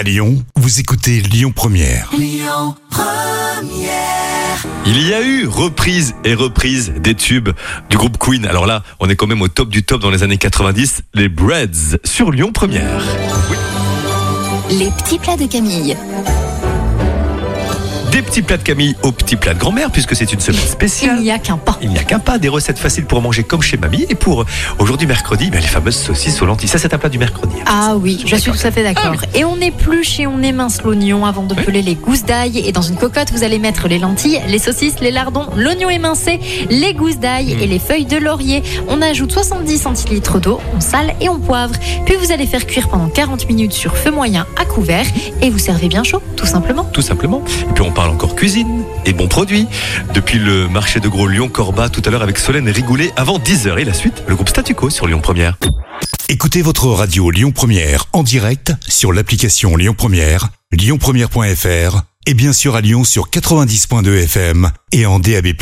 À Lyon, vous écoutez Lyon Première. Il y a eu reprise et reprise des tubes du groupe Queen. Alors là, on est quand même au top du top dans les années 90, les Breads sur Lyon Première. Les petits plats de Camille. Des petits plats de Camille aux petits plats de grand-mère puisque c'est une semaine spéciale. Il n'y a qu'un pas. Il n'y a qu'un pas, des recettes faciles pour manger comme chez mamie. Et pour aujourd'hui mercredi, ben, les fameuses saucisses aux lentilles. Ça, c'est un plat du mercredi. Ah oui, je suis tout à fait d'accord. Ah Et on épluche et on émince l'oignon avant de peler les gousses d'ail. Et dans une cocotte, vous allez mettre les lentilles, les saucisses, les lardons, l'oignon émincé, les gousses d'ail Mm. et les feuilles de laurier. On ajoute 70 centilitres d'eau, on sale et on poivre. Puis vous allez faire cuire pendant 40 minutes sur feu moyen à couvert. Et vous servez bien chaud, tout simplement. tout simplement. Et puis on parle encore cuisine et bons produits. Depuis le marché de gros Lyon-Corba tout à l'heure avec Solène Rigoulet avant 10h. Et la suite, le groupe Statu Quo sur Lyon Première. Écoutez votre radio Lyon Première en direct sur l'application Lyon Première, lyonpremière.fr et bien sûr à Lyon sur 90.2 FM et en DAB+.